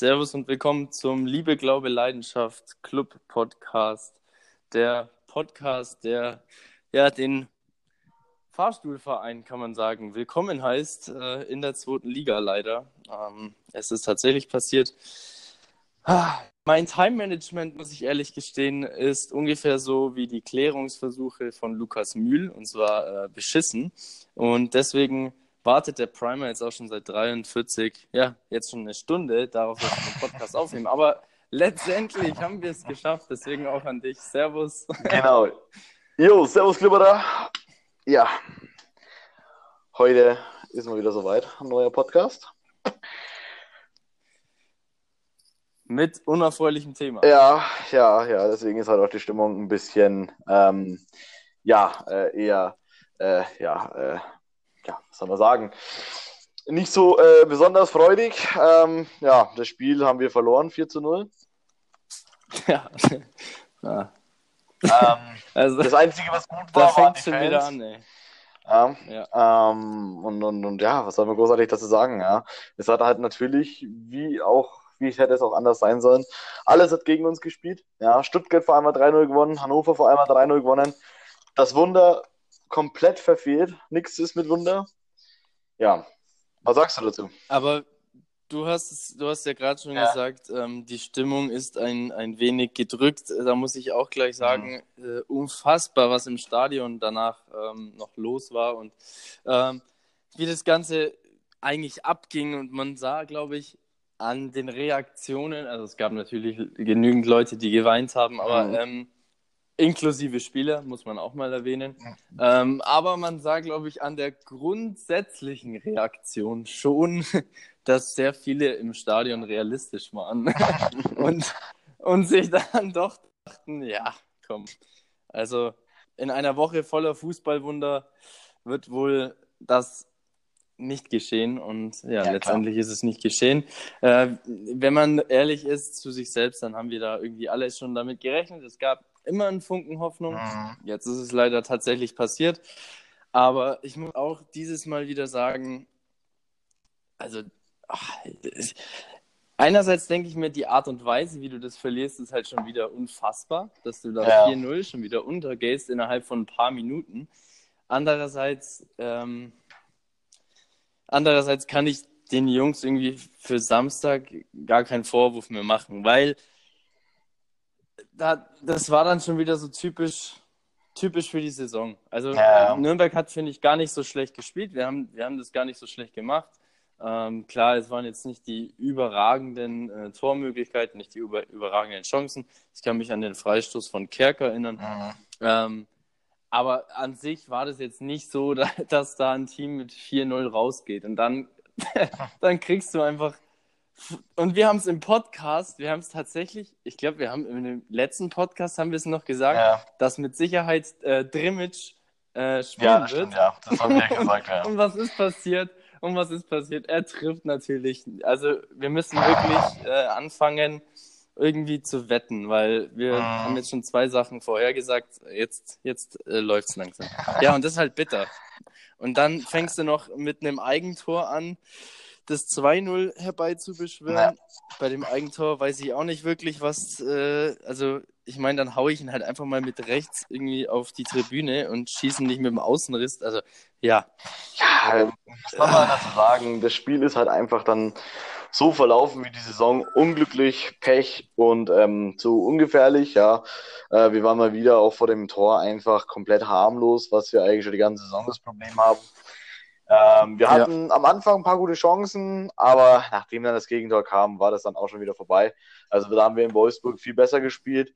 Servus und willkommen zum Liebe, Glaube, Leidenschaft Club Podcast. Der Podcast, der ja den Fahrstuhlverein, kann man sagen, willkommen heißt äh, in der zweiten Liga leider. Ähm, es ist tatsächlich passiert. Ah, mein Time-Management, muss ich ehrlich gestehen, ist ungefähr so wie die Klärungsversuche von Lukas Mühl und zwar äh, beschissen. Und deswegen wartet der Primer jetzt auch schon seit 43, ja, jetzt schon eine Stunde darauf, dass wir den Podcast aufnehmen. Aber letztendlich haben wir es geschafft, deswegen auch an dich. Servus. Genau. Jo, servus, Klipperer. Ja, heute ist mal wieder soweit, ein neuer Podcast. Mit unerfreulichem Thema. Ja, ja, ja, deswegen ist halt auch die Stimmung ein bisschen, ähm, ja, äh, eher, äh, ja, äh, ja, was soll man sagen, nicht so äh, besonders freudig. Ähm, ja, das Spiel haben wir verloren, 4 zu 0. Ja. ja. Ähm, also, das Einzige, was gut war, da fängt schon Fans. wieder an, ey. Ja, ja. Ähm, und, und, und ja, was soll man großartig dazu sagen? Ja, es hat halt natürlich, wie auch, wie ich hätte es auch anders sein sollen, alles hat gegen uns gespielt. Ja, Stuttgart vor einmal 3-0 gewonnen, Hannover vor einmal 3-0 gewonnen. Das Wunder komplett verfehlt. Nichts ist mit Wunder. Ja, was sagst du dazu? Aber du hast, du hast ja gerade schon ja. gesagt, ähm, die Stimmung ist ein, ein wenig gedrückt. Da muss ich auch gleich sagen, mhm. äh, unfassbar, was im Stadion danach ähm, noch los war und ähm, wie das Ganze eigentlich abging. Und man sah, glaube ich, an den Reaktionen, also es gab natürlich genügend Leute, die geweint haben, aber mhm ähm, Inklusive Spieler, muss man auch mal erwähnen. Ähm, aber man sah, glaube ich, an der grundsätzlichen Reaktion schon, dass sehr viele im Stadion realistisch waren und, und sich dann doch dachten, ja, komm. Also in einer Woche voller Fußballwunder wird wohl das nicht geschehen und ja, ja letztendlich klar. ist es nicht geschehen. Äh, wenn man ehrlich ist zu sich selbst, dann haben wir da irgendwie alle schon damit gerechnet. Es gab immer ein Funken Hoffnung. Mhm. Jetzt ist es leider tatsächlich passiert. Aber ich muss auch dieses Mal wieder sagen, also ach, einerseits denke ich mir, die Art und Weise, wie du das verlierst, ist halt schon wieder unfassbar, dass du da ja. 4-0 schon wieder untergehst innerhalb von ein paar Minuten. Andererseits, ähm, andererseits kann ich den Jungs irgendwie für Samstag gar keinen Vorwurf mehr machen, weil da, das war dann schon wieder so typisch, typisch für die Saison. Also ja. Nürnberg hat, finde ich, gar nicht so schlecht gespielt. Wir haben, wir haben das gar nicht so schlecht gemacht. Ähm, klar, es waren jetzt nicht die überragenden äh, Tormöglichkeiten, nicht die über, überragenden Chancen. Ich kann mich an den Freistoß von Kerk erinnern. Mhm. Ähm, aber an sich war das jetzt nicht so, dass da ein Team mit 4-0 rausgeht. Und dann, dann kriegst du einfach und wir haben es im Podcast, wir haben es tatsächlich, ich glaube, wir haben im letzten Podcast haben wir es noch gesagt, ja. dass mit Sicherheit äh, Drimmitsch äh, spielen ja, wird. Stimmt, ja, das haben wir gesagt, ja. Und was ist passiert? Und was ist passiert? Er trifft natürlich. Also wir müssen wirklich äh, anfangen, irgendwie zu wetten, weil wir mhm. haben jetzt schon zwei Sachen vorhergesagt. Jetzt, jetzt äh, läuft es langsam. Ja, und das ist halt bitter. Und dann fängst du noch mit einem Eigentor an das 2-0 herbeizubeschwören. Ja. Bei dem Eigentor weiß ich auch nicht wirklich, was. Äh, also, ich meine, dann haue ich ihn halt einfach mal mit rechts irgendwie auf die Tribüne und schieße ihn nicht mit dem Außenriss. Also, ja. Ja, was soll man dazu sagen? Das Spiel ist halt einfach dann so verlaufen wie die Saison. Unglücklich, Pech und ähm, zu ungefährlich, ja. Äh, wir waren mal wieder auch vor dem Tor einfach komplett harmlos, was wir eigentlich schon die ganze Saison das Problem haben. Ähm, wir hatten ja. am Anfang ein paar gute Chancen, aber nachdem dann das Gegentor kam, war das dann auch schon wieder vorbei. Also da haben wir in Wolfsburg viel besser gespielt.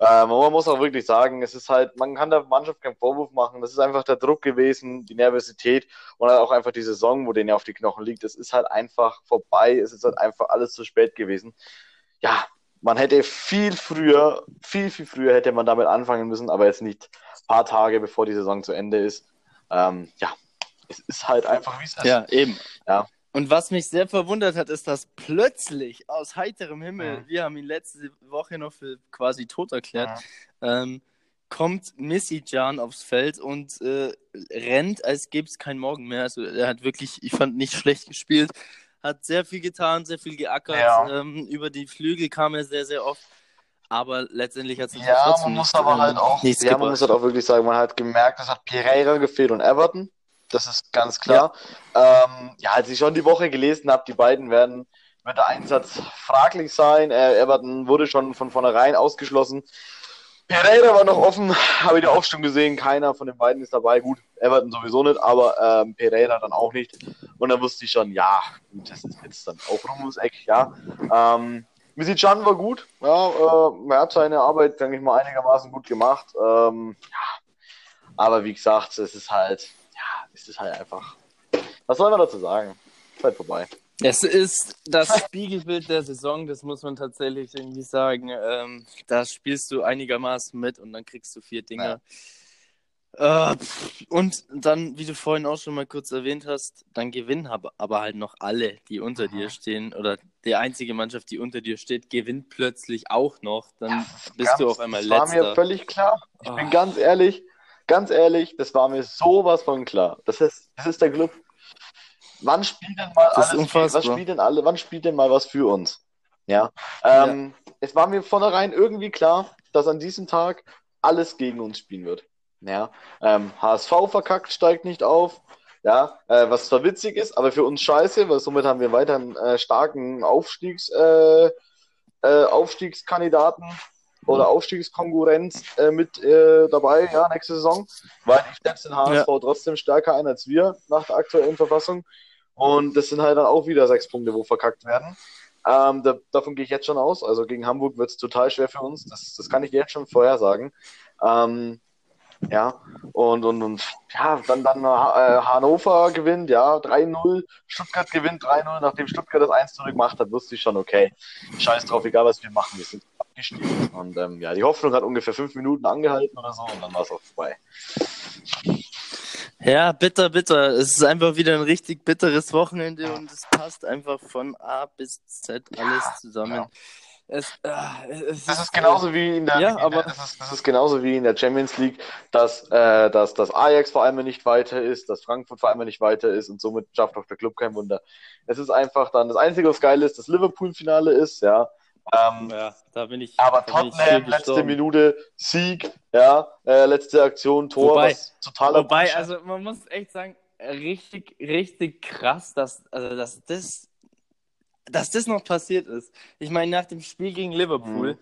Ähm, man muss auch wirklich sagen, es ist halt, man kann der Mannschaft keinen Vorwurf machen. Das ist einfach der Druck gewesen, die Nervosität und auch einfach die Saison, wo denen ja auf die Knochen liegt. Es ist halt einfach vorbei. Es ist halt einfach alles zu spät gewesen. Ja, man hätte viel früher, viel, viel früher hätte man damit anfangen müssen, aber jetzt nicht ein paar Tage bevor die Saison zu Ende ist. Ähm, ja, es ist halt einfach, wie es ist. Ja, eben. Ja. Und was mich sehr verwundert hat, ist, dass plötzlich aus heiterem Himmel, mhm. wir haben ihn letzte Woche noch für quasi tot erklärt, mhm. ähm, kommt Missy Jan aufs Feld und äh, rennt, als gäbe es keinen Morgen mehr. Also er hat wirklich, ich fand, nicht schlecht gespielt, hat sehr viel getan, sehr viel geackert. Ja. Ähm, über die Flügel kam er sehr, sehr oft. Aber letztendlich hat es ja, trotzdem man muss nicht, aber ähm, halt auch, Ja, gebracht. man muss halt auch wirklich sagen, man hat gemerkt, es hat Pereira gefehlt und Everton. Das ist ganz klar. Ja, ähm, ja als ich schon die Woche gelesen habe, die beiden werden, wird der Einsatz fraglich sein. Äh, Everton wurde schon von vornherein ausgeschlossen. Pereira war noch offen, habe ich da auch schon gesehen. Keiner von den beiden ist dabei. Gut, Everton sowieso nicht, aber ähm, Pereira dann auch nicht. Und dann wusste ich schon, ja, gut, das ist jetzt dann auch rum ums Eck, ja. Ähm, Misicjan war gut, ja, äh, er hat seine Arbeit, denke ich mal, einigermaßen gut gemacht. Ähm, ja, aber wie gesagt, es ist halt, es ist halt einfach. Was soll man dazu sagen? Zeit vorbei. Es ist das Spiegelbild der Saison, das muss man tatsächlich irgendwie sagen. Ähm, da spielst du einigermaßen mit und dann kriegst du vier Dinge. Ja. Äh, und dann, wie du vorhin auch schon mal kurz erwähnt hast, dann gewinnen aber halt noch alle, die unter Aha. dir stehen. Oder die einzige Mannschaft, die unter dir steht, gewinnt plötzlich auch noch. Dann ja, bist ganz, du auf einmal das letzter. Das war mir völlig klar. Ich oh. bin ganz ehrlich, ganz ehrlich, das war mir sowas von klar. Das ist, das ist der Club, wann spielt denn mal das alles, was spielt denn alle, wann spielt denn mal was für uns? Ja. Ähm, ja. Es war mir vornherein irgendwie klar, dass an diesem Tag alles gegen uns spielen wird. Ja. Ähm, HSV verkackt, steigt nicht auf. Ja, äh, was zwar witzig ist, aber für uns scheiße, weil somit haben wir weiter einen äh, starken Aufstiegs, äh, äh Aufstiegskandidaten oder Aufstiegskonkurrenz äh, mit äh, dabei, ja, nächste Saison, weil ich schätze den HSV ja. trotzdem stärker ein als wir nach der aktuellen Verfassung. Und das sind halt dann auch wieder sechs Punkte, wo verkackt werden. Ähm, da, davon gehe ich jetzt schon aus. Also gegen Hamburg wird es total schwer für uns. Das, das kann ich jetzt schon vorher sagen. Ähm, ja, und, und, und ja, dann, dann äh, Hannover gewinnt, ja, 3-0. Stuttgart gewinnt 3-0. Nachdem Stuttgart das 1-0 gemacht hat, wusste ich schon, okay, scheiß drauf, egal was wir machen, wir sind abgestiegen. Und ähm, ja, die Hoffnung hat ungefähr fünf Minuten angehalten oder so und dann war es auch vorbei. Ja, bitter, bitter. Es ist einfach wieder ein richtig bitteres Wochenende und es passt einfach von A bis Z alles ja, zusammen. Genau. Es, äh, es das ist, genauso wie in der, ja, aber das ist, das ist genauso wie in der Champions League, dass, äh, dass, dass Ajax vor allem nicht weiter ist, dass Frankfurt vor allem nicht weiter ist und somit schafft auch der Club kein Wunder. Es ist einfach dann das Einzige, was geil ist, das Liverpool-Finale ist, ja. Ähm, ja, da bin ich. Aber Tottenham, letzte Minute, Sieg, ja, äh, letzte Aktion, Tor, wobei, was totaler Wobei, Bullshit. also man muss echt sagen, richtig, richtig krass, dass, also, dass das, dass das noch passiert ist. Ich meine, nach dem Spiel gegen Liverpool, mhm.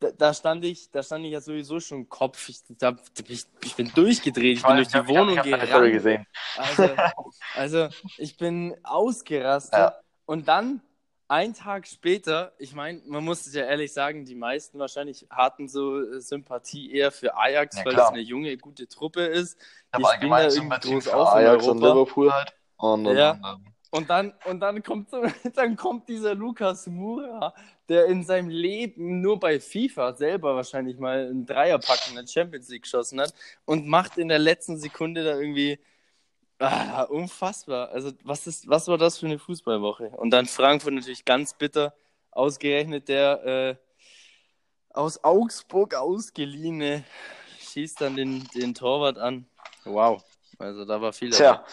da, da, stand ich, da stand ich ja sowieso schon Kopf. Ich, da, ich, ich bin durchgedreht, ich bin durch die Wohnung ich hab, ich hab gerannt. Also, also, ich bin ausgerastet. Ja. Und dann ein Tag später, ich meine, man muss es ja ehrlich sagen, die meisten wahrscheinlich hatten so äh, Sympathie eher für Ajax, ja, weil es eine junge, gute Truppe ist. Die aber irgendwie groß auf Ajax und Liverpool halt. Und, ja. und, und, dann, und dann, kommt, dann kommt dieser Lukas Mura, der in seinem Leben nur bei FIFA selber wahrscheinlich mal einen Dreierpack in der Champions League geschossen hat und macht in der letzten Sekunde da irgendwie Ah, unfassbar. Also, was, ist, was war das für eine Fußballwoche? Und dann Frankfurt natürlich ganz bitter. Ausgerechnet der äh, aus Augsburg ausgeliehene schießt dann den, den Torwart an. Wow. Also da war viel. Tja,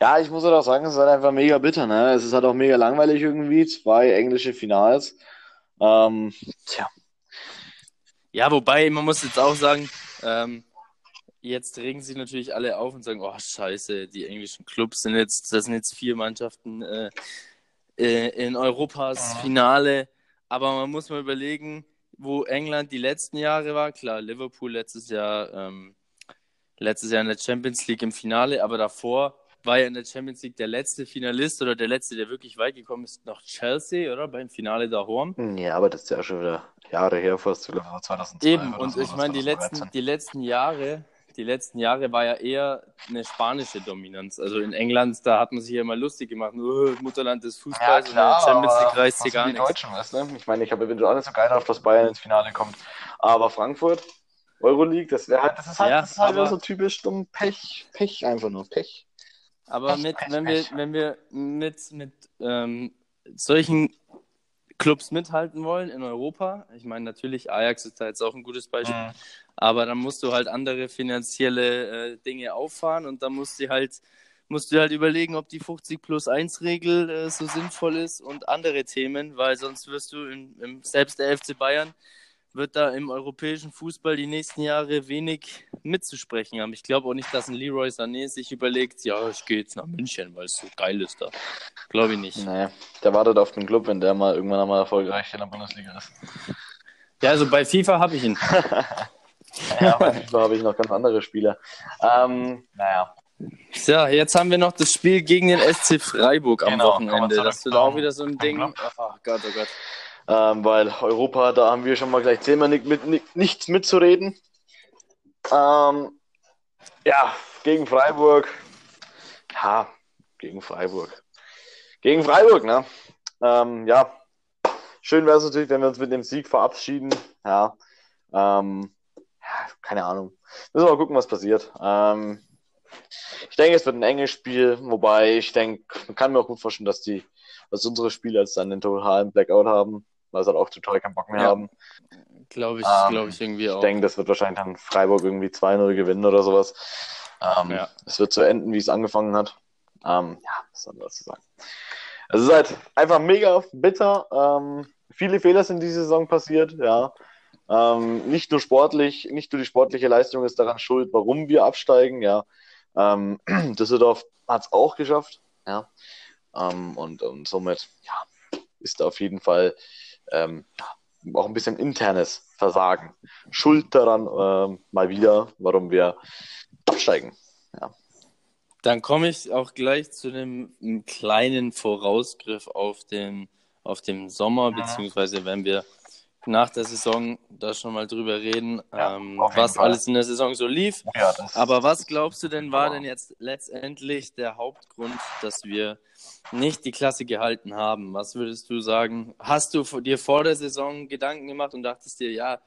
ja, ich muss auch sagen, es ist halt einfach mega bitter. Ne? Es ist halt auch mega langweilig irgendwie. Zwei englische Finals. Ähm, tja. Ja, wobei, man muss jetzt auch sagen, ähm, Jetzt regen sich natürlich alle auf und sagen, oh scheiße, die englischen Clubs sind jetzt, das sind jetzt vier Mannschaften äh, äh, in Europas Finale. Aber man muss mal überlegen, wo England die letzten Jahre war. Klar, Liverpool letztes Jahr, ähm, letztes Jahr in der Champions League im Finale, aber davor war ja in der Champions League der letzte Finalist oder der letzte, der wirklich weit gekommen ist, noch Chelsea, oder? Beim Finale da Horn. Ja, aber das ist ja schon wieder Jahre her, fast 2002. Eben, und so, ich meine, die letzten, die letzten Jahre die letzten Jahre war ja eher eine spanische Dominanz. Also in England, da hat man sich ja immer lustig gemacht, nur Mutterland des Fußballs ja, klar, und der Champions League reißt hier gar nichts. Deutschen, weißt du? Ich meine, ich habe eventuell auch nicht so geil auf, dass Bayern ins Finale kommt. Aber Frankfurt, Euroleague, das wäre halt, das ist halt, ja, das ist halt aber, so typisch dumm Pech, Pech einfach nur, Pech. Aber Pech, mit, Pech, wenn, Pech. Wir, wenn wir mit, mit ähm, solchen Clubs mithalten wollen in Europa. Ich meine, natürlich, Ajax ist da jetzt auch ein gutes Beispiel. Mhm. Aber dann musst du halt andere finanzielle äh, Dinge auffahren und dann musst du halt, musst du halt überlegen, ob die 50 plus 1 Regel äh, so sinnvoll ist und andere Themen, weil sonst wirst du in, im, selbst der FC Bayern wird da im europäischen Fußball die nächsten Jahre wenig mitzusprechen haben. Ich glaube auch nicht, dass ein Leroy Sané sich überlegt, ja, ich gehe jetzt nach München, weil es so geil ist da. Glaube ich nicht. Nee, der wartet auf den Club, wenn der mal irgendwann einmal erfolgreich in der Bundesliga ist. Ja, also bei FIFA habe ich ihn. ja, bei FIFA habe ich noch ganz andere Spieler. Ähm, naja. So, jetzt haben wir noch das Spiel gegen den SC Freiburg am genau, Wochenende. Das wird auch wieder so ein Ding. Oh Gott, oh Gott. Ähm, weil Europa, da haben wir schon mal gleich zehnmal nicht, mit, nichts mitzureden. Ähm, ja, gegen Freiburg. Ja, gegen Freiburg. Gegen Freiburg, ne? Ähm, ja, schön wäre es natürlich, wenn wir uns mit dem Sieg verabschieden. Ja, ähm, ja keine Ahnung. Müssen wir mal gucken, was passiert. Ähm, ich denke, es wird ein enges Spiel, wobei ich denke, man kann mir auch gut vorstellen, dass die, dass unsere Spieler jetzt dann den totalen Blackout haben, weil sie halt auch total keinen Bock mehr ja. haben. Glaube ich, ähm, glaube ich irgendwie auch. Ich denke, das wird wahrscheinlich dann Freiburg irgendwie 2-0 gewinnen oder sowas. Ähm, ja. Es wird so enden, wie es angefangen hat. Ähm, ja, was soll man dazu sagen? Es ist halt einfach mega bitter. Ähm, viele Fehler sind diese Saison passiert, ja. Ähm, nicht nur sportlich, nicht nur die sportliche Leistung ist daran schuld, warum wir absteigen, ja. Ähm, Düsseldorf hat es auch geschafft, ja. Und, und somit, ja, ist auf jeden Fall ähm, auch ein bisschen internes Versagen. Schuld daran äh, mal wieder, warum wir absteigen. Ja. Dann komme ich auch gleich zu einem kleinen Vorausgriff auf den, auf den Sommer, beziehungsweise wenn wir nach der Saison da schon mal drüber reden, ja, ähm, was Fall. alles in der Saison so lief. Ja, Aber was glaubst du denn war denn jetzt letztendlich der Hauptgrund, dass wir nicht die Klasse gehalten haben? Was würdest du sagen? Hast du dir vor der Saison Gedanken gemacht und dachtest dir, ja,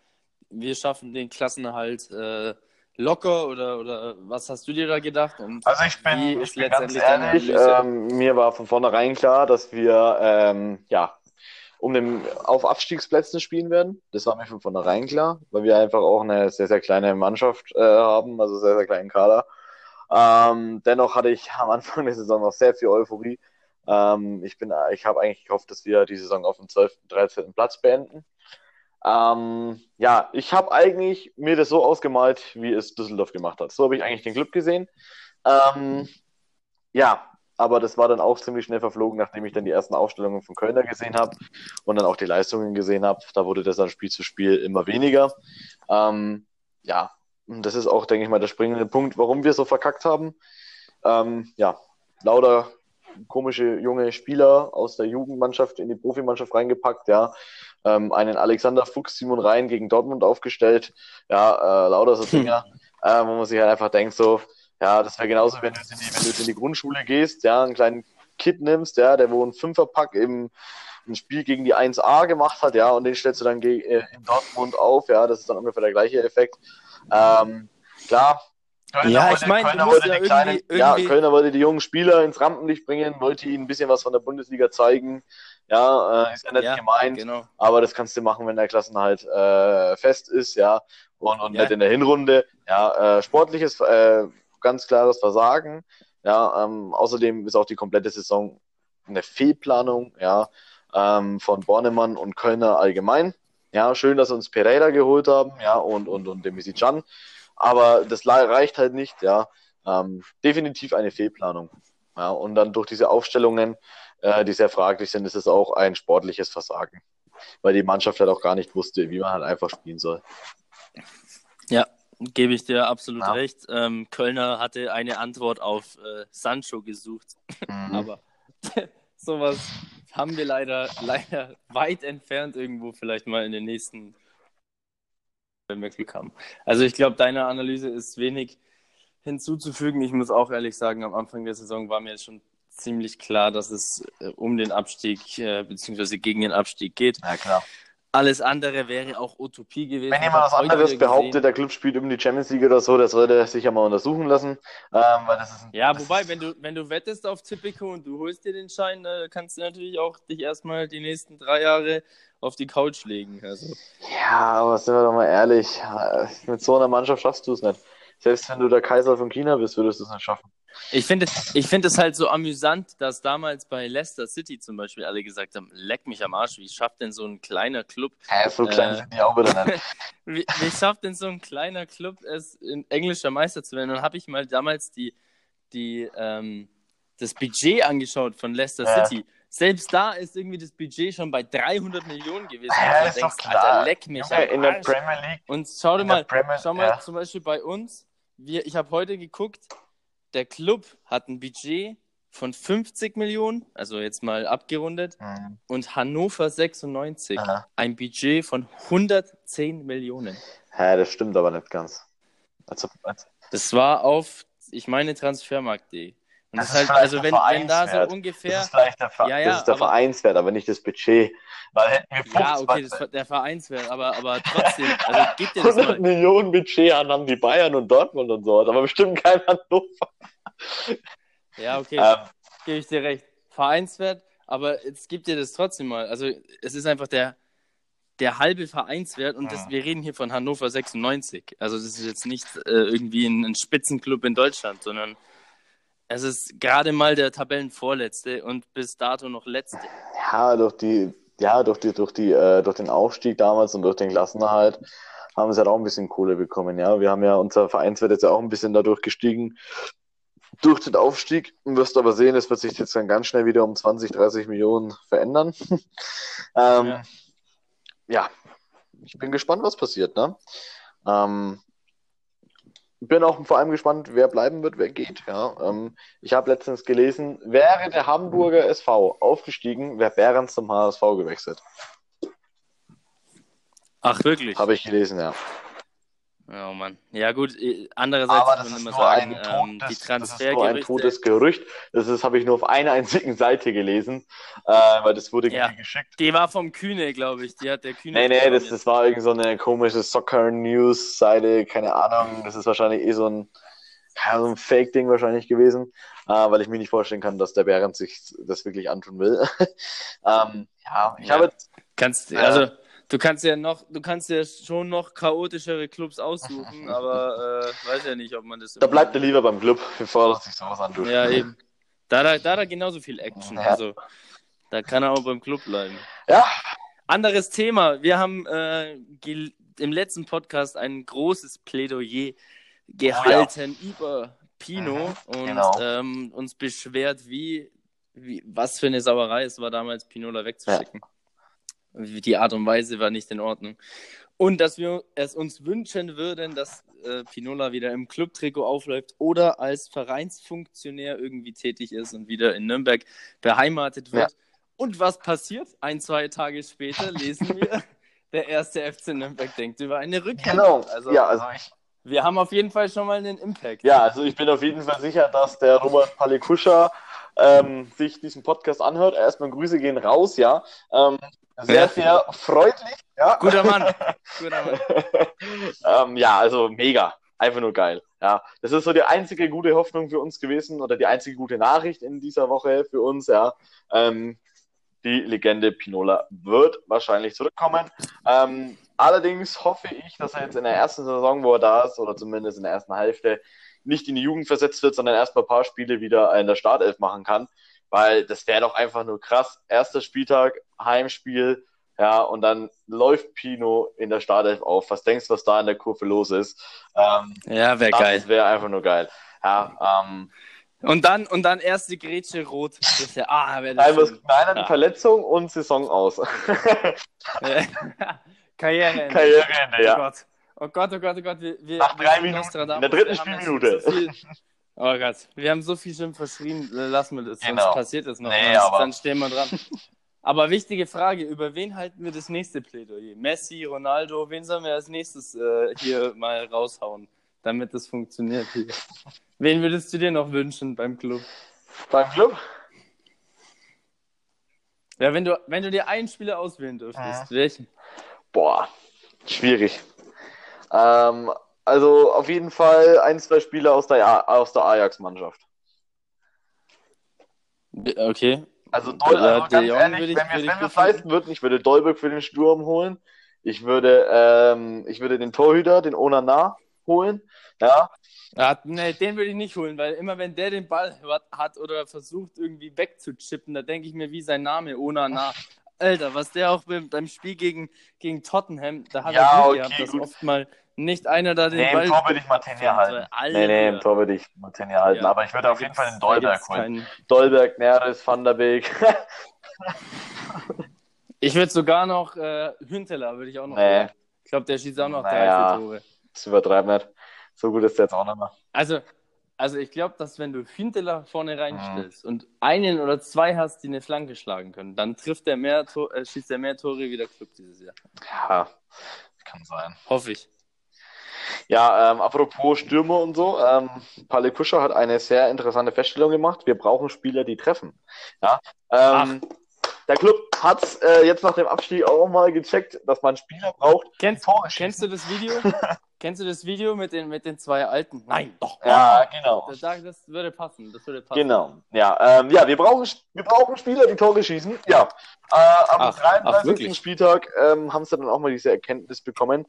wir schaffen den Klassenerhalt äh, locker oder, oder was hast du dir da gedacht? Und also ich bin, ich bin ganz ehrlich, ähm, mir war von vornherein klar, dass wir ähm, ja um den, auf Abstiegsplätzen spielen werden. Das war mir von vornherein klar, weil wir einfach auch eine sehr, sehr kleine Mannschaft äh, haben, also sehr, sehr kleinen Kader. Ähm, dennoch hatte ich am Anfang der Saison noch sehr viel Euphorie. Ähm, ich ich habe eigentlich gehofft, dass wir die Saison auf dem 12., 13. Platz beenden. Ähm, ja, ich habe eigentlich mir das so ausgemalt, wie es Düsseldorf gemacht hat. So habe ich eigentlich den Club gesehen. Ähm, ja, aber das war dann auch ziemlich schnell verflogen, nachdem ich dann die ersten Aufstellungen von Kölner gesehen habe und dann auch die Leistungen gesehen habe. Da wurde das dann Spiel zu Spiel immer weniger. Ähm, ja, das ist auch, denke ich mal, der springende Punkt, warum wir so verkackt haben. Ähm, ja, lauter komische junge Spieler aus der Jugendmannschaft in die Profimannschaft reingepackt, ja. Ähm, einen Alexander Fuchs, Simon Rhein gegen Dortmund aufgestellt, ja, äh, lauter so Dinger, äh, wo man sich halt einfach denkt, so, ja, das wäre genauso, wenn du, in die, wenn du in die Grundschule gehst, ja, einen kleinen Kid nimmst, ja, der wo einen Fünferpack im, im Spiel gegen die 1A gemacht hat, ja, und den stellst du dann äh, in Dortmund auf, ja, das ist dann ungefähr der gleiche Effekt. Ähm, klar, Kölner ja, wollte, ich meine, Kölner, wollte ja, kleinen, irgendwie... ja, Kölner wollte die jungen Spieler ins Rampenlicht bringen, wollte ihnen ein bisschen was von der Bundesliga zeigen. Ja, äh, ist ja nett ja, gemeint, genau. aber das kannst du machen, wenn der Klassenhalt äh, fest ist, ja, und, und ja. nicht in der Hinrunde. Ja, äh, sportliches äh, ganz klares Versagen. Ja, ähm, außerdem ist auch die komplette Saison eine Fehlplanung, ja, ähm, von Bornemann und Kölner allgemein. Ja, schön, dass uns Pereira geholt haben, ja, und, und, und Demisi Can. Aber das reicht halt nicht, ja. Ähm, definitiv eine Fehlplanung. Ja, und dann durch diese Aufstellungen, äh, die sehr fraglich sind, ist es auch ein sportliches Versagen. Weil die Mannschaft halt auch gar nicht wusste, wie man halt einfach spielen soll. Ja, Gebe ich dir absolut ja. recht. Ähm, Kölner hatte eine Antwort auf äh, Sancho gesucht, mhm. aber sowas haben wir leider, leider weit entfernt irgendwo vielleicht mal in den nächsten, wenn wir Glück haben. Also ich glaube, deine Analyse ist wenig hinzuzufügen. Ich muss auch ehrlich sagen, am Anfang der Saison war mir schon ziemlich klar, dass es äh, um den Abstieg äh, bzw. gegen den Abstieg geht. Ja, klar. Alles andere wäre auch Utopie gewesen. Wenn jemand was anderes behauptet, der Club spielt um die Champions League oder so, das sollte er sich ja mal untersuchen lassen. Ähm, weil das ist ein, ja, wobei, ist... wenn du, wenn du wettest auf Tipico und du holst dir den Schein, äh, kannst du natürlich auch dich erstmal die nächsten drei Jahre auf die Couch legen. Also. Ja, aber sind wir doch mal ehrlich, mit so einer Mannschaft schaffst du es nicht. Selbst wenn du der Kaiser von China bist, würdest du es nicht schaffen. Ich finde ich find es halt so amüsant, dass damals bei Leicester City zum Beispiel alle gesagt haben, leck mich am Arsch, wie schafft denn so ein kleiner Club... Hä, so klein Äh, sind die auch wieder nicht. Wie, wie schafft denn so ein kleiner Club es, ein englischer Meister zu werden? Und dann habe ich mal damals die, die, ähm, das Budget angeschaut von Leicester Ja. City. Selbst da ist irgendwie das Budget schon bei 300 Millionen gewesen. Ja, ist doch denkst, klar. Alter, leck mich Junge, in der. Premier League. Und schau dir in mal, Premier- schau mal ja. zum Beispiel bei uns. Wir, ich habe heute geguckt, der Club hat ein Budget von 50 Millionen, also jetzt mal abgerundet, Mhm. und Hannover 96 Aha. ein Budget von 110 Millionen. Hä, das stimmt aber nicht ganz. Also, also Das war auf, ich meine, transfermarkt.de. Und Das das, ist halt, also wenn, wenn da so Vereinswert. das ungefähr. ist vielleicht der, Ver Ja, ja, das ist der aber- Vereinswert, aber nicht das Budget. Weil hätten wir 50, Ja, okay, das ist der Vereinswert, aber, aber trotzdem, also gib dir das 100 mal. Millionen Budget an haben die Bayern und Dortmund und so, aber bestimmt kein Hannover. Ja, okay, Ähm, gebe ich dir recht. Vereinswert, aber jetzt gib dir das trotzdem mal. Also es ist einfach der, der halbe Vereinswert und das, Ja. wir reden hier von Hannover 96. Also das ist jetzt nicht äh, irgendwie ein, ein Spitzenclub in Deutschland, sondern es ist gerade mal der Tabellenvorletzte und bis dato noch letzte. ja, durch die, ja, durch die, durch die, äh, durch den Aufstieg damals und durch den Klassenerhalt haben sie halt auch ein bisschen Kohle bekommen. Ja, wir haben ja unser Vereinswert jetzt ja auch ein bisschen dadurch gestiegen. Durch den Aufstieg wirst du aber sehen, es wird sich jetzt dann ganz schnell wieder um 20, 30 Millionen verändern. ähm, Ja. ja. ich bin gespannt, was passiert. Ne? Ähm, bin auch vor allem gespannt, wer bleiben wird, wer geht. Ja, ähm, ich habe letztens gelesen, wäre der Hamburger SV aufgestiegen, wäre Behrens zum HSV gewechselt. Ach, wirklich? Habe ich gelesen, ja. Oh Mann. Ja gut, äh, andererseits Aber muss das man ist immer nur sagen, ein ähm, totes, die das ist nur ein totes Gerücht. Das ist habe ich nur auf einer einzigen Seite gelesen, äh, weil das wurde Ja. geschickt. Die war vom Kühne, glaube ich. Die hat der Kühne. Nee, nee, das, das war irgend so eine komische Soccer-News-Seite, keine Ahnung. Das ist wahrscheinlich eh so ein, ja, so ein Fake-Ding wahrscheinlich gewesen, äh, weil ich mir nicht vorstellen kann, dass der Behrens sich das wirklich antun will. ähm, ja, ich Ja. habe Kannst, Ja. also, du kannst ja noch, du kannst ja schon noch chaotischere Clubs aussuchen, aber äh, weiß ja nicht, ob man das. Da bleibt er lieber beim Club, bevor er sich sowas antut. Ja, eben. Da hat er, da genauso viel Action. Ja. Also, da kann er auch beim Club bleiben. Ja, Anderes Thema. Wir haben äh, im letzten Podcast ein großes Plädoyer gehalten über Pino Mhm, und genau. ähm, uns beschwert, wie, wie, was für eine Sauerei es war, damals Pinola wegzuschicken. Die Art und Weise war nicht in Ordnung. Und dass wir es uns wünschen würden, dass äh, Pinola wieder im Clubtrikot aufläuft oder als Vereinsfunktionär irgendwie tätig ist und wieder in Nürnberg beheimatet wird. Und was passiert? Ein, zwei Tage später lesen wir, der erste FC Nürnberg denkt über eine Rückkehr. genau. Also, ja, also ich, wir haben auf jeden Fall schon mal einen Impact. Ja, also ich bin auf jeden Fall sicher, dass der Robert Palikuscha ähm, sich diesen Podcast anhört. Erstmal Grüße gehen raus, ja. Ähm, sehr, sehr freundlich, ja. Guter Mann. Guter Mann. ähm, ja, also mega. Einfach nur geil. Ja, das ist so die einzige gute Hoffnung für uns gewesen oder die einzige gute Nachricht in dieser Woche für uns, ja. Ähm, die Legende Pinola wird wahrscheinlich zurückkommen. Ähm, allerdings hoffe ich, dass er jetzt in der ersten Saison, wo er da ist, oder zumindest in der ersten Hälfte, nicht in die Jugend versetzt wird, sondern erst mal ein paar Spiele wieder in der Startelf machen kann. Weil das wäre doch einfach nur krass. Erster Spieltag, Heimspiel, ja, und dann läuft Pino in der Startelf auf. Was denkst du, was da in der Kurve los ist? Ähm, Ja, wäre geil. das wäre einfach nur geil. Ja, ähm, Und dann, und dann erste Grätsche rot. Das ist ja, ah, wäre das schön. Kleinen, Ja. Verletzung und Saison aus. Karriereende. Karriereende, Oh ja. Gott. Oh Gott, oh Gott, oh Gott. Wir, wir, Nach drei Minuten, in der dritten Spielminute. So viel, oh Gott, wir haben so viel schon verschrien. Lassen wir das, Genau. sonst passiert das noch. Nee, aber- Dann stehen wir dran. Aber wichtige Frage, über wen halten wir das nächste Plädoyer? Messi, Ronaldo, wen sollen wir als nächstes äh, hier mal raushauen, damit das funktioniert hier? Wen würdest du dir noch wünschen beim Club? Beim Club? Ja, wenn du, wenn du dir einen Spieler auswählen dürftest, welchen? Boah, schwierig. Ähm, also auf jeden Fall ein, zwei Spieler aus der, aus der Ajax-Mannschaft. Okay. Also, Dol Ja, also De ganz ehrlich, würde ich- wenn wir es leisten würden, ich würde Dolberg für den Sturm holen. Ich würde, ähm, ich würde den Torhüter, den Onana, holen. Ja. Ja, nee, den würde ich nicht holen, weil immer wenn der den Ball hat oder versucht irgendwie wegzuchippen, da denke ich mir, wie sein Name, Onana. Alter, was der auch beim, beim Spiel gegen, gegen Tottenham, da hat Ja, er Glück okay, gehabt, dass gut. oft mal nicht einer da den Nee, Ball... im Tor würde ich Martinia halten. Alter, Nee, nee, im Tor würde ich Martinia halten. Ja, Aber ich würde auf jeden Fall den Dolberg holen. keinen- Dolberg, Neres, Van der Beek. Ich würde sogar noch äh, Hünteler würde ich auch noch Nee. holen. Ich glaube, der schießt auch noch Naja. drei, vier Tore. das übertreibt nicht. So gut ist der jetzt auch nicht mehr. Also, also ich glaube, dass wenn du Hünteler vorne Mhm. reinstellst und einen oder zwei hast, die eine Flanke schlagen können, dann trifft der mehr Tor, äh, schießt er mehr Tore wie der Club dieses Jahr. Ja, kann sein. Hoffe ich. Ja, ähm, apropos Stürmer und so, ähm, Palle Kuscher hat eine sehr interessante Feststellung gemacht. Wir brauchen Spieler, die treffen. Ja, ähm, der Club hat äh, jetzt nach dem Abstieg auch mal gecheckt, dass man Spieler braucht. Kennst, kennst du das Video? kennst du das Video mit den, mit den zwei Alten? Nein, doch. Ja, genau. Das, das, würde passen. Das würde passen. Genau. Ja, ähm, ja, wir brauchen, wir brauchen Spieler, die Tore schießen. Ja. Äh, am Ach, 33. ach? Spieltag ähm, haben sie dann auch mal diese Erkenntnis bekommen.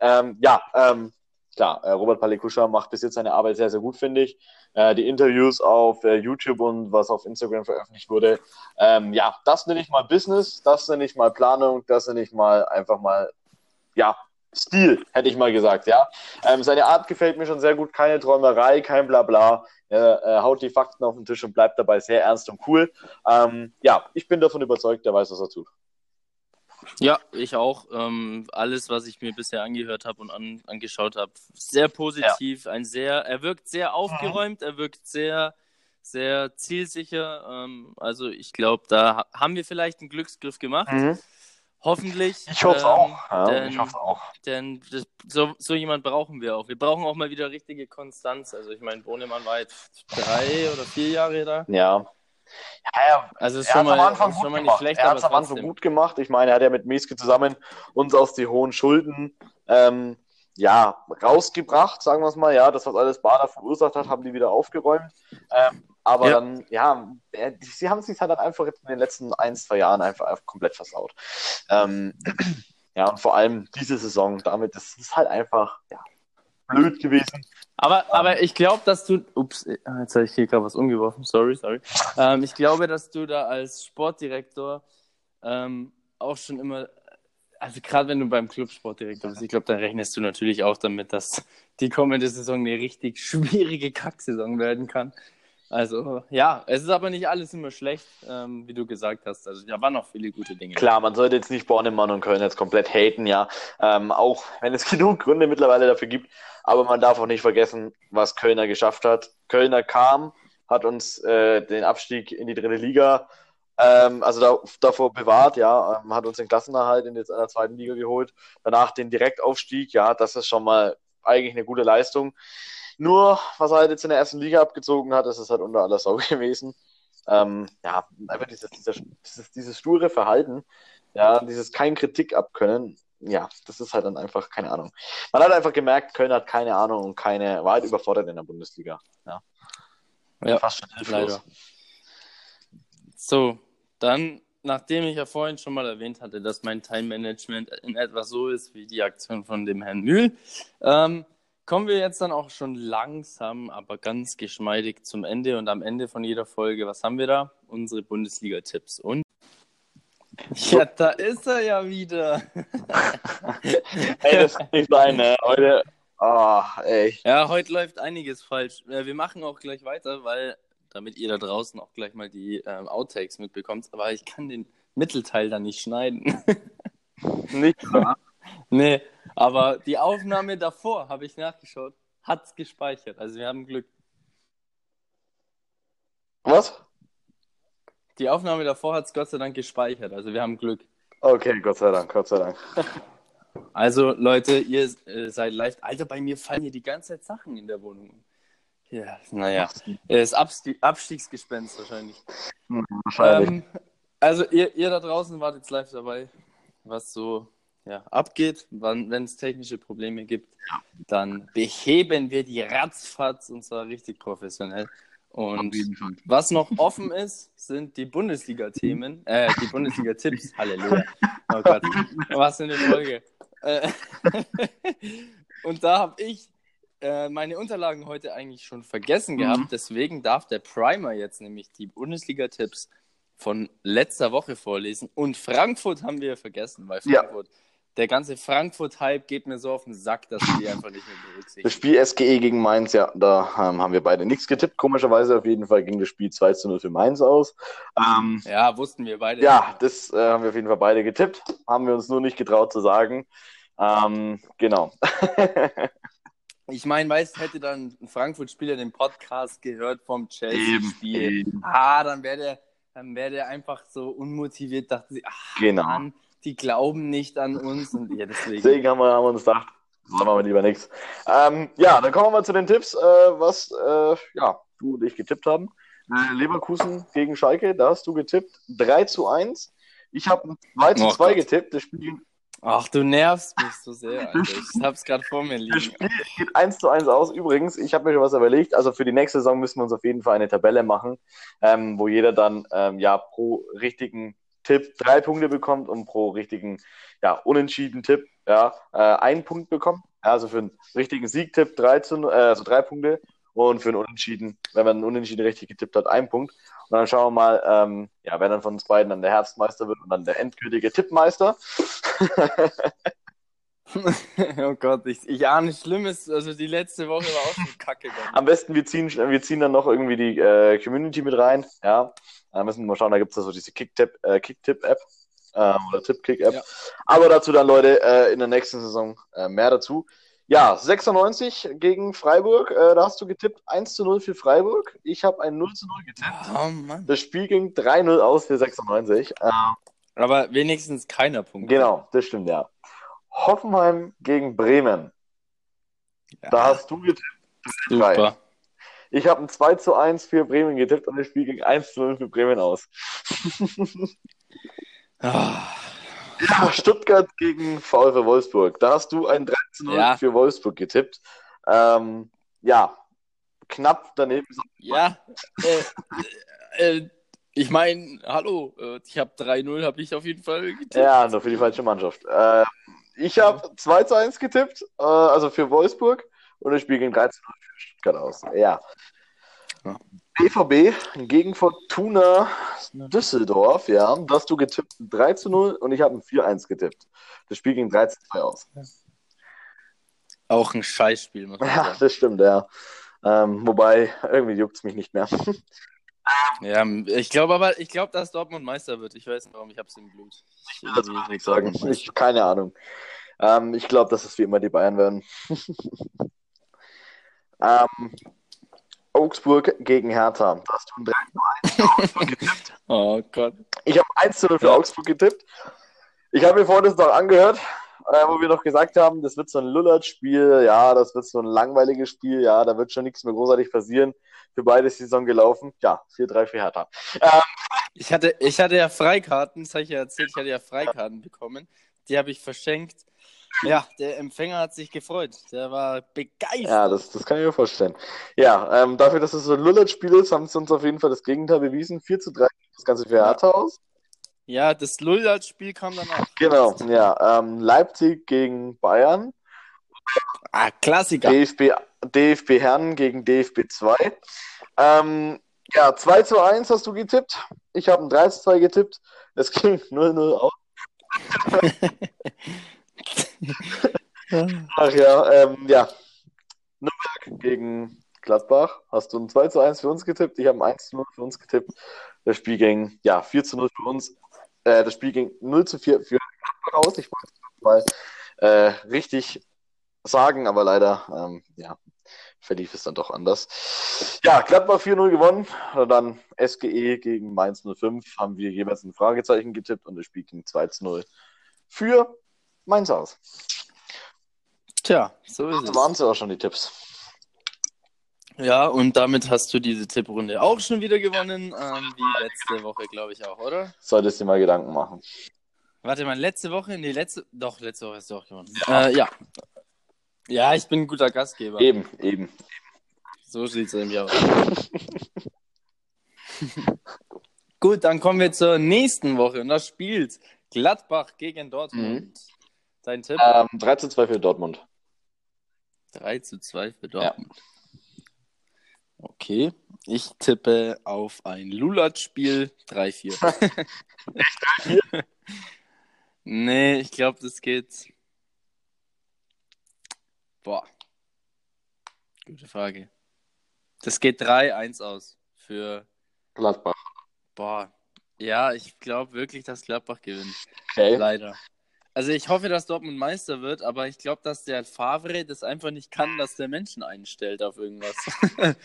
Ähm, ja, ähm, klar, äh, Robert Palekuscha macht bis jetzt seine Arbeit sehr, sehr gut, finde ich. Äh, die Interviews auf äh, YouTube und was auf Instagram veröffentlicht wurde. Ähm, ja, das nenne ich mal Business, das nenne ich mal Planung, das nenne ich mal einfach mal, ja, Stil, hätte ich mal gesagt, ja. Ähm, seine Art gefällt mir schon sehr gut, keine Träumerei, kein Blabla. Er äh, haut die Fakten auf den Tisch und bleibt dabei sehr ernst und cool. Ähm, ja, ich bin davon überzeugt, der weiß, was er tut. Ja, ich auch. Ähm, alles, was ich mir bisher angehört habe und an, angeschaut habe, sehr positiv. Ein sehr, er wirkt sehr aufgeräumt, er wirkt sehr, sehr zielsicher. Ähm, also ich glaube, da ha- haben wir vielleicht einen Glücksgriff gemacht. Hoffentlich. Ich hoffe Ähm, auch. Ja, denn, ich hoffe auch. denn das, so, so jemand brauchen wir auch. Wir brauchen auch mal wieder richtige Konstanz. Also ich meine, Bohnemann war jetzt drei oder vier Jahre da. Ja. Ja, Also ist schon hat mal, am Anfang gut schon mal nicht gemacht. schlecht, er hat es am Anfang gut gemacht. Ich meine, er hat ja mit Meske zusammen uns aus die hohen Schulden ähm, ja, rausgebracht, sagen wir es mal. Ja, das, was alles Bader verursacht hat, haben die wieder aufgeräumt. Ähm, aber Ja. dann, ja, die- sie haben es sich halt dann einfach jetzt in den letzten ein, zwei Jahren einfach, einfach komplett versaut. Ähm, ja, und vor allem diese Saison, damit, das ist halt einfach ja, blöd gewesen. Aber, aber ich glaube, dass du. Ups, äh, jetzt habe ich hier gerade was umgeworfen. Sorry, sorry. Ähm, ich glaube, dass du da als Sportdirektor ähm, auch schon immer. Also, gerade wenn du beim Club Sportdirektor bist, ich glaube, dann rechnest du natürlich auch damit, dass die kommende Saison eine richtig schwierige Kacksaison werden kann. Also, ja, es ist aber nicht alles immer schlecht, ähm, wie du gesagt hast. Also, da waren noch viele gute Dinge. Klar, man sollte jetzt nicht Bornemann und Köln jetzt komplett haten, ja. Ähm, auch wenn es genug Gründe mittlerweile dafür gibt. Aber man darf auch nicht vergessen, was Kölner geschafft hat. Kölner kam, hat uns äh, den Abstieg in die dritte Liga, ähm, also da, davor bewahrt, ja, ähm, hat uns den Klassenerhalt in der zweiten Liga geholt. Danach den Direktaufstieg, ja, das ist schon mal eigentlich eine gute Leistung. Nur, was er halt jetzt in der ersten Liga abgezogen hat, ist es halt unter aller Sau gewesen. Ähm, ja, einfach dieses, dieser, dieses, dieses sture Verhalten, ja, dieses kein Kritik abkönnen, ja, das ist halt dann einfach, keine Ahnung. Man hat einfach gemerkt, Köln hat keine Ahnung und keine, war halt überfordert in der Bundesliga. Ja, Ja, fast schon hilflos. leider. So, dann, nachdem ich ja vorhin schon mal erwähnt hatte, dass mein Time-Management in etwa so ist wie die Aktion von dem Herrn Mühl, ähm, kommen wir jetzt dann auch schon langsam, aber ganz geschmeidig zum Ende und am Ende von jeder Folge, was haben wir da? Unsere Bundesliga-Tipps. Und ja, da ist er ja wieder. Ey, das kann nicht sein, ne? Heute, ah, ey. Ja, heute läuft einiges falsch. Wir machen auch gleich weiter, weil, damit ihr da draußen auch gleich mal die ähm, Outtakes mitbekommt, aber ich kann den Mittelteil dann nicht schneiden. Nicht, oder? nee, aber die Aufnahme davor, habe ich nachgeschaut, hat's gespeichert. Also wir haben Glück. Was? Die Aufnahme davor hat's Gott sei Dank gespeichert. Also wir haben Glück. Okay, Gott sei Dank, Gott sei Dank. Also Leute, ihr äh, seid live. Alter, bei mir fallen hier die ganze Zeit Sachen in der Wohnung. Ja, naja. Das Abstie Abstiegsgespenst wahrscheinlich. Wahrscheinlich. Ähm, also ihr, ihr da draußen wart jetzt live dabei, was so ja, abgeht. Wenn es technische Probleme gibt, dann beheben wir die ratzfatz und zwar richtig professionell. Und was noch offen ist, sind die Bundesliga-Themen, äh, die Bundesliga-Tipps. Halleluja. Oh Gott, was für eine Folge. Äh, und da habe ich äh, meine Unterlagen heute eigentlich schon vergessen mhm. gehabt. Deswegen darf der Primer jetzt nämlich die Bundesliga-Tipps von letzter Woche vorlesen. Und Frankfurt haben wir vergessen, weil Frankfurt, ja. Der ganze Frankfurt-Hype geht mir so auf den Sack, dass die einfach nicht mehr berücksichtigen. Das Spiel SGE gegen Mainz, ja, da ähm, haben wir beide nichts getippt. Komischerweise auf jeden Fall ging das Spiel 2 zu 0 für Mainz aus. Ähm, ja, wussten wir beide. Ja, das äh, haben wir auf jeden Fall beide getippt. Haben wir uns nur nicht getraut zu sagen. Ähm, genau. Ich meine, weißt hätte dann ein Frankfurt-Spieler den Podcast gehört vom Chelsea-Spiel. Ah, dann wäre der, dann wäre der einfach so unmotiviert, dachte sie, ach, genau. Mann, die glauben nicht an uns. Und ja, deswegen. deswegen haben wir, haben wir uns gedacht, sagen wir lieber nichts. Ähm, ja, dann kommen wir mal zu den Tipps, äh, was äh, ja, du und ich getippt haben. Äh, Leverkusen gegen Schalke, da hast du getippt 3 zu 1. Ich habe 2 zu 2 getippt. Das Spiel Ach, du nervst mich so sehr, Alter. Ich hab's gerade vor mir liegen. Das Spiel geht 1 zu 1 aus. Übrigens, ich habe mir schon was überlegt. Also für die nächste Saison müssen wir uns auf jeden Fall eine Tabelle machen, ähm, wo jeder dann ähm, ja pro richtigen Tipp drei Punkte bekommt und pro richtigen ja, unentschieden Tipp ja, äh, einen Punkt bekommt. Also für einen richtigen Siegtipp drei, zu, äh, also drei Punkte und für einen Unentschieden, wenn man einen Unentschieden richtig getippt hat, ein Punkt. Und dann schauen wir mal, ähm, ja, wer dann von uns beiden dann der Herbstmeister wird und dann der endgültige Tippmeister. oh Gott, ich, ich ahne Schlimmes. Also die letzte Woche war auch schon kacke. Am besten, wir ziehen, wir ziehen dann noch irgendwie die äh, Community mit rein. Ja, da müssen wir mal schauen, da gibt es so diese Kick-Tip-App. Äh, Kick äh, oder Tipp-Kick-App. Ja. Aber dazu dann, Leute, äh, in der nächsten Saison äh, mehr dazu. Ja, 96 gegen Freiburg. Äh, da hast du getippt 1 zu 0 für Freiburg. Ich habe ein 0 zu 0 getippt. Oh. Das Spiel ging 3-0 aus für 96. Ähm, Aber wenigstens keiner Punkt. Genau, das stimmt, ja. Hoffenheim gegen Bremen. Ja. Da hast du getippt. Super. Ich habe ein 2 zu 1 für Bremen getippt und das Spiel ging 1 zu 0 für Bremen aus. ah. Ja, Stuttgart gegen VfL Wolfsburg. Da hast du ein 3 zu 0 ja. für Wolfsburg getippt. Ähm, ja, knapp daneben. Ja, äh, äh, ich meine, hallo, äh, ich habe 3-0, habe ich auf jeden Fall getippt. Ja, nur für die falsche Mannschaft. Äh, ich habe 2 zu 1 getippt, äh, also für Wolfsburg. Und das Spiel ging 3 zu 0 für Stuttgart aus. Ja. BVB gegen Fortuna Düsseldorf, ja. Da hast du getippt 3 zu 0 und ich habe ein 4-1 getippt. Das Spiel ging 3 zu 2 aus. Auch ein Scheißspiel, muss man sagen. Ja, das stimmt, ja. Ähm, wobei, irgendwie juckt es mich nicht mehr. ja, ich glaube aber, ich glaube, dass Dortmund Meister wird. Ich weiß nicht warum, ich habe es im Blut. Ich will das nicht sagen. Ich, keine Ahnung. Ähm, ich glaube, dass es wie immer die Bayern werden. ähm, Augsburg gegen Hertha. Da hast du ein 3 zu 1 getippt. oh Gott. Ich habe 1 zu 0 für ja. Augsburg getippt. Ich habe mir vorhin das noch angehört, äh, wo wir noch gesagt haben, das wird so ein Lullert-Spiel, ja, das wird so ein langweiliges Spiel, ja, da wird schon nichts mehr großartig passieren. Für beide Saison gelaufen. Ja, 4-3 für Hertha. Ähm, ich, hatte, ich hatte ja Freikarten, das habe ich ja erzählt, ich hatte ja Freikarten bekommen. Die habe ich verschenkt ja, der Empfänger hat sich gefreut. Der war begeistert. Ja, das, das kann ich mir vorstellen. Ja, ähm, dafür, dass es so ein Lullet-Spiel ist, haben sie uns auf jeden Fall das Gegenteil bewiesen. 4 zu 3 das Ganze Hertha aus. Ja, das Lullet-Spiel kam dann auch. Genau, ja. Ähm, Leipzig gegen Bayern. Ah, Klassiker. DFB, DFB Herren gegen DFB 2. Ähm, ja, 2 zu 1 hast du getippt. Ich habe ein 3 zu 2 getippt. Es ging 0-0 aus. Ach ja, ähm, ja. Nürnberg gegen Gladbach. Hast du ein 2 zu 1 für uns getippt? Ich habe ein 1 zu 0 für uns getippt. Das Spiel ging, ja, 4 zu 0 für uns. Äh, das Spiel ging 0 zu 4 für Gladbach aus. Ich wollte es mal äh, richtig sagen, aber leider, ähm, ja, verlief es dann doch anders. Ja, Gladbach 4-0 gewonnen. Dann SGE gegen Mainz 05 haben wir jeweils ein Fragezeichen getippt und das Spiel ging 2 zu 0 für Mainz aus. Tja, so ist das es. waren es auch schon die Tipps. Ja, und damit hast du diese Tipprunde auch schon wieder gewonnen, ähm, wie letzte Woche, glaube ich auch, oder? Solltest du dir mal Gedanken machen. Warte mal, letzte Woche? Nee, letzte. Doch, letzte Woche hast du auch gewonnen. Ja. Äh, ja. Ja, ich bin ein guter Gastgeber. Eben, eben. So sieht es nämlich aus. Gut, dann kommen wir zur nächsten Woche. Und das spielt Gladbach gegen Dortmund. Mhm. Dein Tipp? Ähm, 3 zu 2 für Dortmund. 3 zu 2 für Dortmund. Ja. Okay, ich tippe auf ein Lulat-Spiel 3-4. nee, ich glaube, das geht. Boah. Gute Frage. Das geht 3-1 aus für Gladbach. Boah. Ja, ich glaube wirklich, dass Gladbach gewinnt. Okay. Leider. Also ich hoffe, dass Dortmund Meister wird, aber ich glaube, dass der Favre das einfach nicht kann, dass der Menschen einstellt auf irgendwas.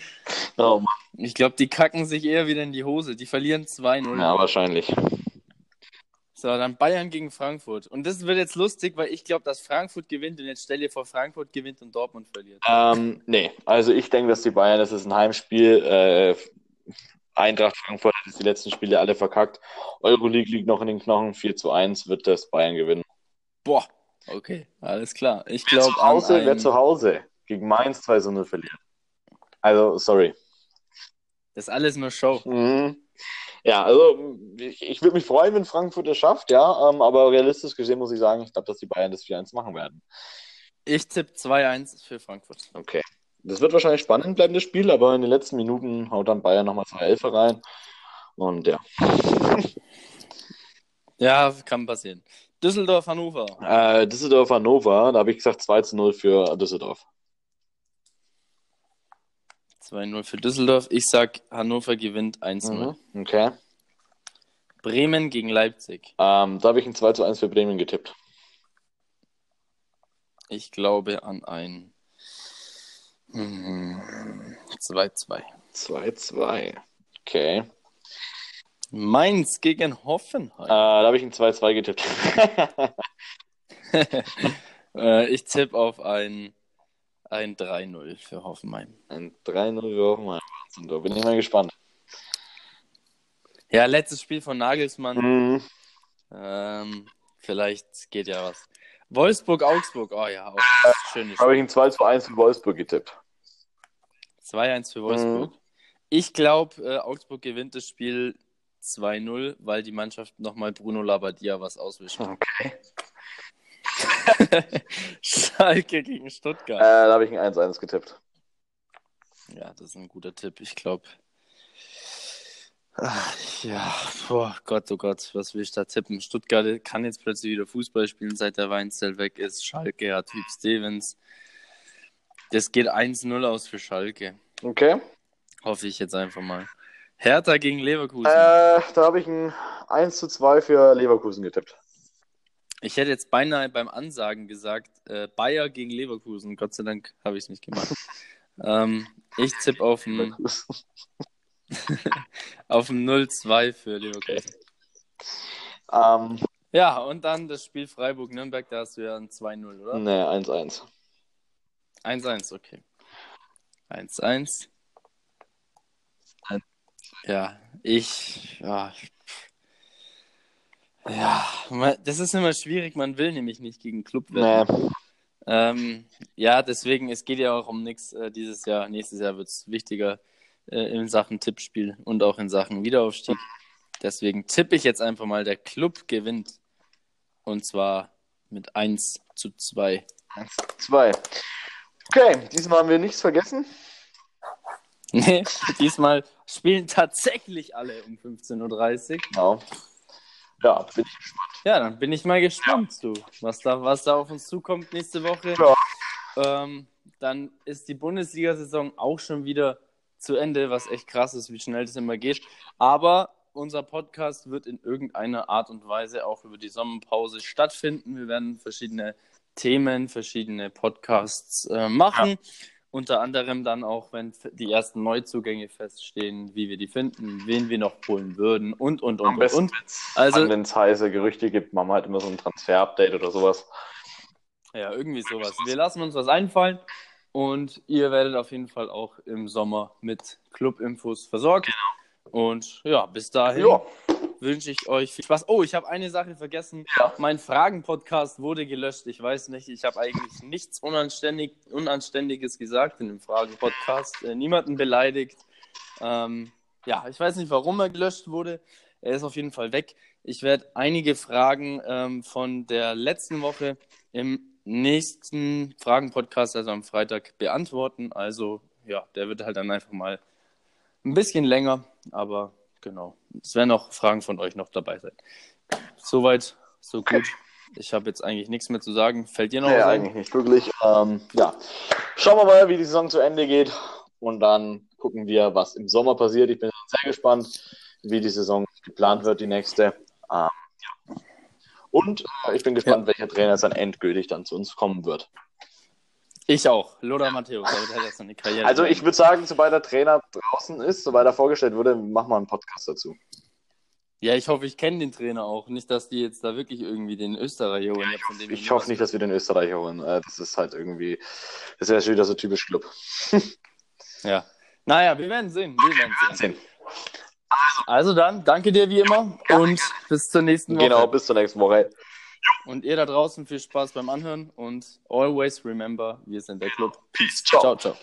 oh Mann. Ich glaube, die kacken sich eher wieder in die Hose. Die verlieren 2-0. Ja, wahrscheinlich. So, dann Bayern gegen Frankfurt. Und das wird jetzt lustig, weil ich glaube, dass Frankfurt gewinnt und jetzt stell dir vor, Frankfurt gewinnt und Dortmund verliert. Ähm, nee, also ich denke, dass die Bayern, das ist ein Heimspiel. Äh, Eintracht Frankfurt hat die letzten Spiele alle verkackt. Euroleague liegt noch in den Knochen. 4 zu 1 wird das Bayern gewinnen. Boah, okay, alles klar. Ich glaube, wer, zu wer zu Hause gegen Mainz 2 zu 0 verliert. Also, sorry. Das ist alles nur Show. Mhm. Ja, also ich, ich würde mich freuen, wenn Frankfurt es schafft, ja, ähm, aber realistisch gesehen muss ich sagen, ich glaube, dass die Bayern das 4-1 machen werden. Ich tippe 2-1 für Frankfurt. Okay. Das wird wahrscheinlich spannend bleiben, das Spiel, aber in den letzten Minuten haut dann Bayern nochmal zwei Elfer rein. Und ja. Ja, kann passieren. Düsseldorf, Hannover. Äh, Düsseldorf, Hannover, da habe ich gesagt 2 zu 0 für Düsseldorf. 2-0 für Düsseldorf. Ich sag, Hannover gewinnt 1-0. Mhm, okay. Bremen gegen Leipzig. Ähm, da habe ich ein 2 zu 1 für Bremen getippt. Ich glaube an ein 2-2. 2-2. Okay. Mainz gegen Hoffenheim. Äh, da habe ich ein 2-2 getippt. äh, ich tippe auf ein, ein 3-0 für Hoffenheim. Ein 3-0 für Hoffenheim. Da bin ich mal gespannt. Ja, letztes Spiel von Nagelsmann. Mhm. Ähm, vielleicht geht ja was. Wolfsburg-Augsburg, oh ja, auch äh, schönes Habe ich ein 2 1 für Wolfsburg getippt. 2-1 für Wolfsburg. Mhm. Ich glaube, äh, Augsburg gewinnt das Spiel 2-0, weil die Mannschaft nochmal Bruno Labbadia was auswischt. Okay. Schalke gegen Stuttgart. Äh, da habe ich ein 1-1 getippt. Ja, das ist ein guter Tipp. Ich glaube. Ja, boah, Gott, oh Gott, was will ich da tippen? Stuttgart kann jetzt plötzlich wieder Fußball spielen, seit der Weinzell weg ist. Schalke hat Typ Stevens. Das geht 1-0 aus für Schalke. Okay. Hoffe ich jetzt einfach mal. Hertha gegen Leverkusen. Äh, da habe ich ein 1 zu 2 für Leverkusen getippt. Ich hätte jetzt beinahe beim Ansagen gesagt, äh, Bayer gegen Leverkusen. Gott sei Dank habe ich es nicht gemacht. ähm, ich tippe auf ein, auf ein 0-2 für Leverkusen. Okay. Um, ja, und dann das Spiel Freiburg-Nürnberg, da hast du ja ein 2-0, oder? Nee, 1-1. 1-1, okay. 1-1. Ja, ich, ja, ja, das ist immer schwierig, man will nämlich nicht gegen Club werden. Nee. Ähm, ja, deswegen, es geht ja auch um nichts äh, dieses Jahr. Nächstes Jahr wird es wichtiger äh, in Sachen Tippspiel und auch in Sachen Wiederaufstieg. Deswegen tippe ich jetzt einfach mal, der Club gewinnt. Und zwar mit 1 zu 2. 1 zu 2. Okay, diesmal haben wir nichts vergessen. Nee, diesmal spielen tatsächlich alle um 15.30 Uhr. Genau. Ja, bin ich gespannt. Ja, dann bin ich mal gespannt, ja. du, was da, was da auf uns zukommt nächste Woche. Ja. Ähm, dann ist die Bundesliga-Saison auch schon wieder zu Ende, was echt krass ist, wie schnell das immer geht. Aber unser Podcast wird in irgendeiner Art und Weise auch über die Sommerpause stattfinden. Wir werden verschiedene Themen, verschiedene Podcasts äh, machen. Ja. Unter anderem dann auch, wenn die ersten Neuzugänge feststehen, wie wir die finden, wen wir noch holen würden und, und, und, Am besten, und. Also, wenn es heiße Gerüchte gibt, machen wir halt immer so ein Transfer-Update oder sowas. Ja, irgendwie sowas. Wir lassen uns was einfallen und ihr werdet auf jeden Fall auch im Sommer mit Club-Infos versorgt. Genau. Und ja, bis dahin. Ja wünsche ich euch viel Spaß. Oh, ich habe eine Sache vergessen. Ja. Mein Fragen-Podcast wurde gelöscht. Ich weiß nicht, ich habe eigentlich nichts Unanständig, Unanständiges gesagt in dem Fragen-Podcast. Äh, niemanden beleidigt. Ähm, ja, ich weiß nicht, warum er gelöscht wurde. Er ist auf jeden Fall weg. Ich werde einige Fragen ähm, von der letzten Woche im nächsten Fragen-Podcast, also am Freitag, beantworten. Also ja, der wird halt dann einfach mal ein bisschen länger, aber genau. Es werden auch Fragen von euch noch dabei sein. Soweit, so gut. Ich habe jetzt eigentlich nichts mehr zu sagen. Fällt dir noch Nee, was ein? eigentlich nicht wirklich. Ähm, ja, schauen wir mal, wie die Saison zu Ende geht und dann gucken wir, was im Sommer passiert. Ich bin sehr gespannt, wie die Saison geplant wird, die nächste. Ähm, ja. Und äh, ich bin gespannt, welcher Trainer dann endgültig dann zu uns kommen wird. Ich auch. Lothar Matthäus, der wird halt erst eine Karriere. Also ich würde sagen, sobald der Trainer draußen ist, sobald er vorgestellt wurde, machen wir einen Podcast dazu. Ja, ich hoffe, ich kenne den Trainer auch. Nicht, dass die jetzt da wirklich irgendwie den Österreicher holen. von dem Ich hoffe nicht, dass wir den Österreicher holen. Äh, Das ist halt irgendwie, das wäre schon wieder so typisch Club. Ja. Naja, wir werden sehen. Wir werden sehen. Sehen. Also dann, danke dir wie immer und bis zur nächsten Woche. Genau, bis zur nächsten Woche. Und ihr da draußen viel Spaß beim Anhören und always remember, wir sind der Club. Peace. Ciao. Ciao, ciao.